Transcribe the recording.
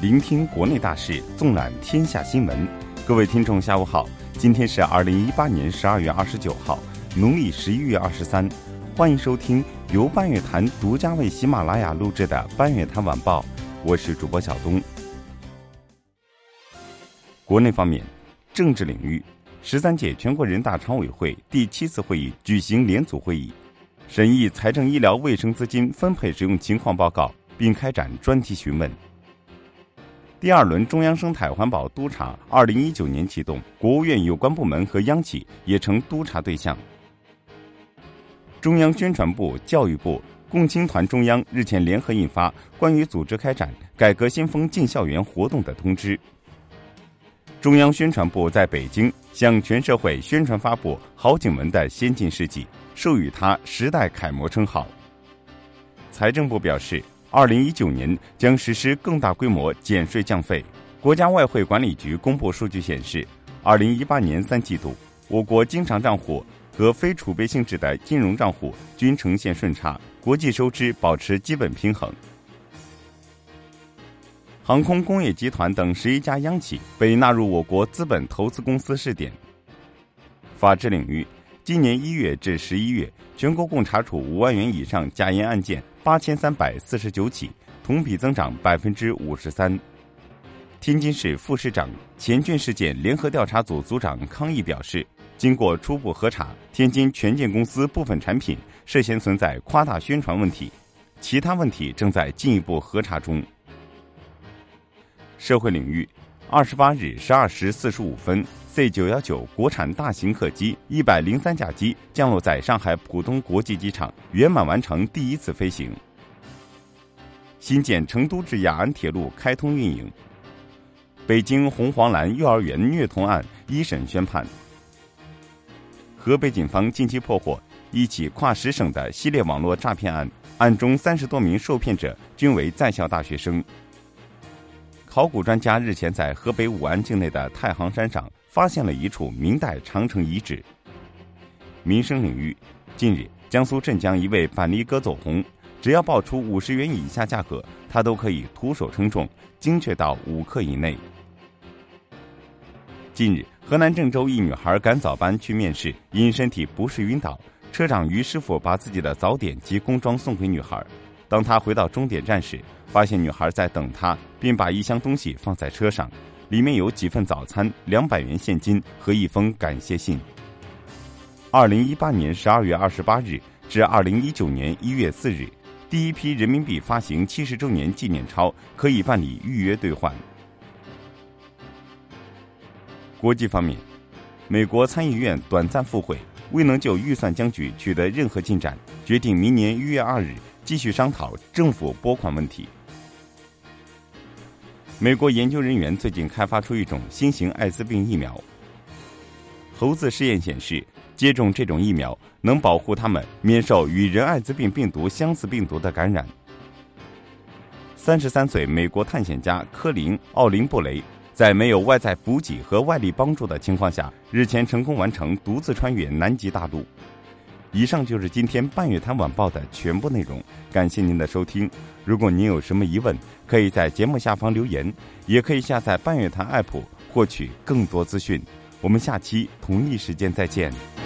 聆听国内大事，纵览天下新闻。各位听众，下午好！今天是二零一八年十二月二十九号，农历十一月二十三。欢迎收听由半月谈独家为喜马拉雅录制的《半月谈晚报》，我是主播小东。国内方面，政治领域，十三届全国人大常委会第七次会议举行联组会议，审议财政医疗卫生资金分配使用情况报告，并开展专题询问。第二轮中央生态环保督查，二零一九年启动，国务院有关部门和央企也成督查对象。中央宣传部、教育部、共青团中央日前联合印发《关于组织开展改革先锋进校园活动的通知》。中央宣传部在北京向全社会宣传发布郝景文的先进事迹，授予他“时代楷模”称号。财政部表示。二零一九年将实施更大规模减税降费。国家外汇管理局公布数据显示，二零一八年三季度，我国经常账户和非储备性质的金融账户均呈现顺差，国际收支保持基本平衡。航空工业集团等十一家央企被纳入我国资本投资公司试点。法治领域。今年一月至十一月，全国共查处五万元以上假烟案件八千三百四十九起，同比增长百分之五十三。天津市副市长、钱俊事件联合调查组组长康毅表示，经过初步核查，天津权健公司部分产品涉嫌存在夸大宣传问题，其他问题正在进一步核查中。社会领域，二十八日十二时四十五分。C 九幺九国产大型客机一百零三架机降落在上海浦东国际机场，圆满完成第一次飞行。新建成都至雅安铁路开通运营。北京红黄蓝幼儿园虐童案一审宣判。河北警方近期破获一起跨十省的系列网络诈骗案，案中三十多名受骗者均为在校大学生。考古专家日前在河北武安境内的太行山上。发现了一处明代长城遗址。民生领域，近日，江苏镇江一位板栗哥走红，只要报出五十元以下价格，他都可以徒手称重，精确到五克以内。近日，河南郑州一女孩赶早班去面试，因身体不适晕倒，车长于师傅把自己的早点及工装送给女孩。当他回到终点站时，发现女孩在等他，并把一箱东西放在车上。里面有几份早餐、两百元现金和一封感谢信。二零一八年十二月二十八日至二零一九年一月四日，第一批人民币发行七十周年纪念钞可以办理预约兑换。国际方面，美国参议院短暂复会，未能就预算僵局取得任何进展，决定明年一月二日继续商讨政府拨款问题。美国研究人员最近开发出一种新型艾滋病疫苗。猴子试验显示，接种这种疫苗能保护它们免受与人艾滋病病毒相似病毒的感染。三十三岁美国探险家科林·奥林布雷在没有外在补给和外力帮助的情况下，日前成功完成独自穿越南极大陆。以上就是今天半月谈晚报的全部内容，感谢您的收听。如果您有什么疑问，可以在节目下方留言，也可以下载半月谈 App 获取更多资讯。我们下期同一时间再见。